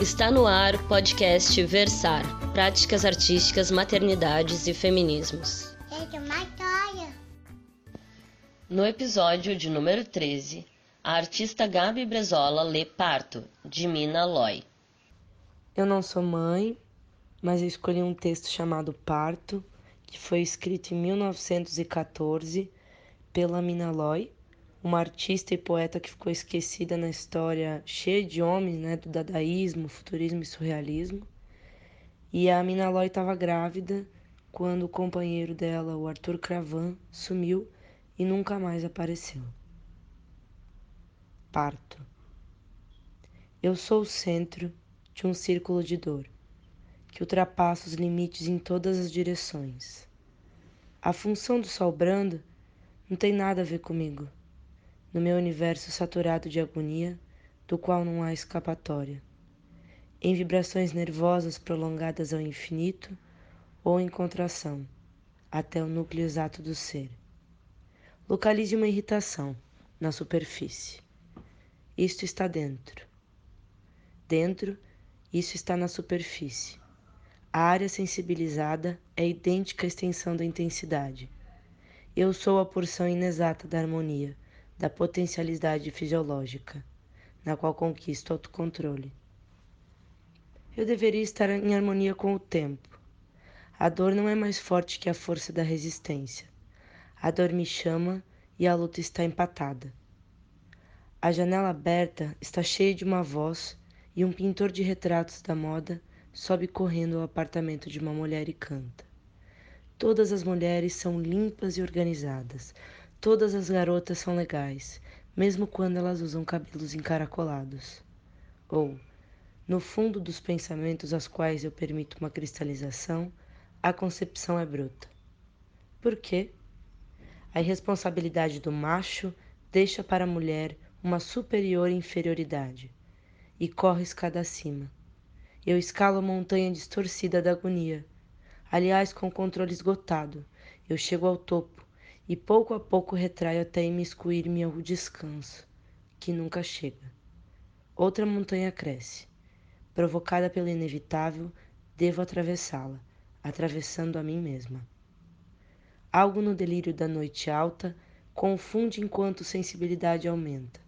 Está no ar o podcast Versar Práticas Artísticas, Maternidades e Feminismos. No episódio de número 13, a artista Gabi Brezola lê Parto, de Mina Loy. Eu não sou mãe, mas eu escolhi um texto chamado Parto, que foi escrito em 1914 pela Mina Loy, uma artista e poeta que ficou esquecida na história cheia de homens, né, do dadaísmo, futurismo e surrealismo. E a Mina Loy estava grávida quando o companheiro dela, o Arthur Cravan, sumiu e nunca mais apareceu. Parto. Eu sou o centro de um círculo de dor que ultrapassa os limites em todas as direções. A função do sol brando não tem nada a ver comigo no meu universo saturado de agonia, do qual não há escapatória, em vibrações nervosas prolongadas ao infinito ou em contração, até o núcleo exato do ser. Localize uma irritação na superfície. Isto está dentro. Dentro, isso está na superfície. A área sensibilizada é idêntica à extensão da intensidade. Eu sou a porção inexata da harmonia da potencialidade fisiológica, na qual conquisto autocontrole. Eu deveria estar em harmonia com o tempo. A dor não é mais forte que a força da resistência. A dor me chama e a luta está empatada. A janela aberta está cheia de uma voz e um pintor de retratos da moda sobe correndo ao apartamento de uma mulher e canta. Todas as mulheres são limpas e organizadas, Todas as garotas são legais, mesmo quando elas usam cabelos encaracolados. Ou, no fundo dos pensamentos aos quais eu permito uma cristalização, a concepção é bruta. Por quê? A irresponsabilidade do macho deixa para a mulher uma superior inferioridade e corre escada acima. Eu escalo a montanha distorcida da agonia. Aliás, com o controle esgotado, eu chego ao topo e pouco a pouco retraio até imiscuir-me ao descanso, que nunca chega. Outra montanha cresce. Provocada pelo inevitável, devo atravessá-la, atravessando a mim mesma. Algo no delírio da noite alta confunde enquanto sensibilidade aumenta,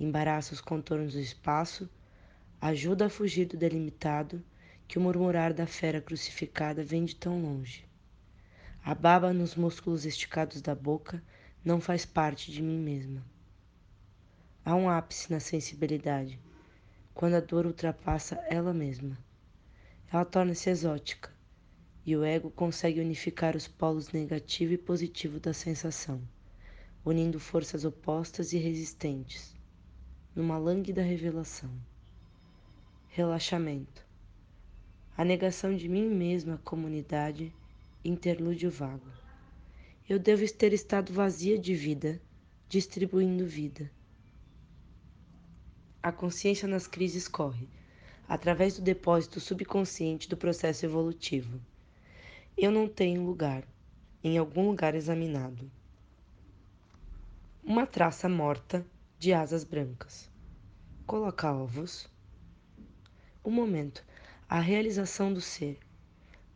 embaraça os contornos do espaço, ajuda a fugir do delimitado que o murmurar da fera crucificada vem de tão longe. A baba nos músculos esticados da boca não faz parte de mim mesma. Há um ápice na sensibilidade, quando a dor ultrapassa ela mesma. Ela torna-se exótica, e o ego consegue unificar os polos negativo e positivo da sensação, unindo forças opostas e resistentes, numa lânguida revelação. Relaxamento. A negação de mim mesma comunidade interlúdio vago. Eu devo ter estado vazia de vida, distribuindo vida. A consciência nas crises corre, através do depósito subconsciente do processo evolutivo. Eu não tenho lugar, em algum lugar examinado. Uma traça morta de asas brancas. Coloca ovos. O momento, a realização do ser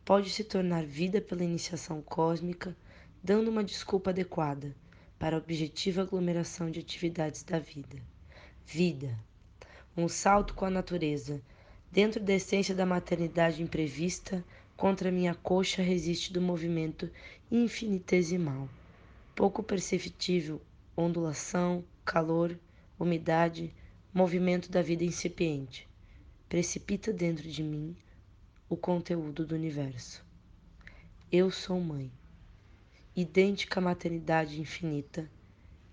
pode se tornar vida pela iniciação cósmica, dando uma desculpa adequada para a objetiva aglomeração de atividades da vida. Vida. Um salto com a natureza. Dentro da essência da maternidade imprevista, contra minha coxa resiste do movimento infinitesimal, pouco perceptível, ondulação, calor, umidade, movimento da vida incipiente. Precipita dentro de mim o conteúdo do universo. Eu sou mãe, idêntica à maternidade infinita,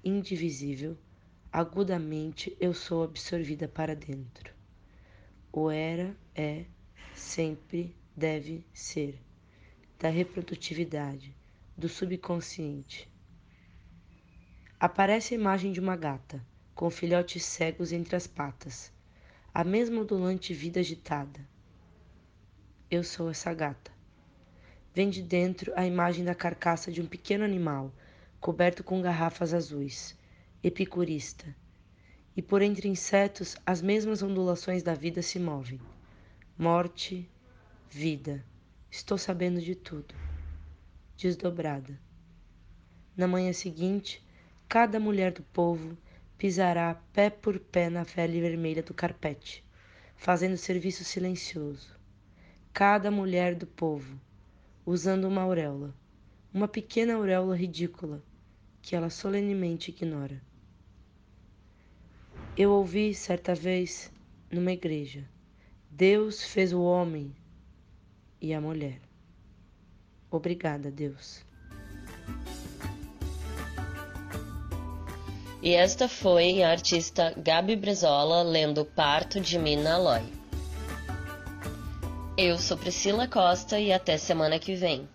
indivisível, agudamente eu sou absorvida para dentro. O era é, sempre deve ser, da reprodutividade, do subconsciente. Aparece a imagem de uma gata, com filhotes cegos entre as patas, a mesma ondulante vida agitada eu sou essa gata. Vem de dentro a imagem da carcaça de um pequeno animal, coberto com garrafas azuis, epicurista. E por entre insetos, as mesmas ondulações da vida se movem, morte, vida. Estou sabendo de tudo. Desdobrada. Na manhã seguinte, cada mulher do povo pisará pé por pé na pele vermelha do carpete, fazendo serviço silencioso. Cada mulher do povo, usando uma auréola, uma pequena auréola ridícula, que ela solenemente ignora. Eu ouvi certa vez numa igreja: Deus fez o homem e a mulher. Obrigada, Deus. E esta foi a artista Gabi Brezola lendo Parto de Mina Aloy. Eu sou Priscila Costa e até semana que vem.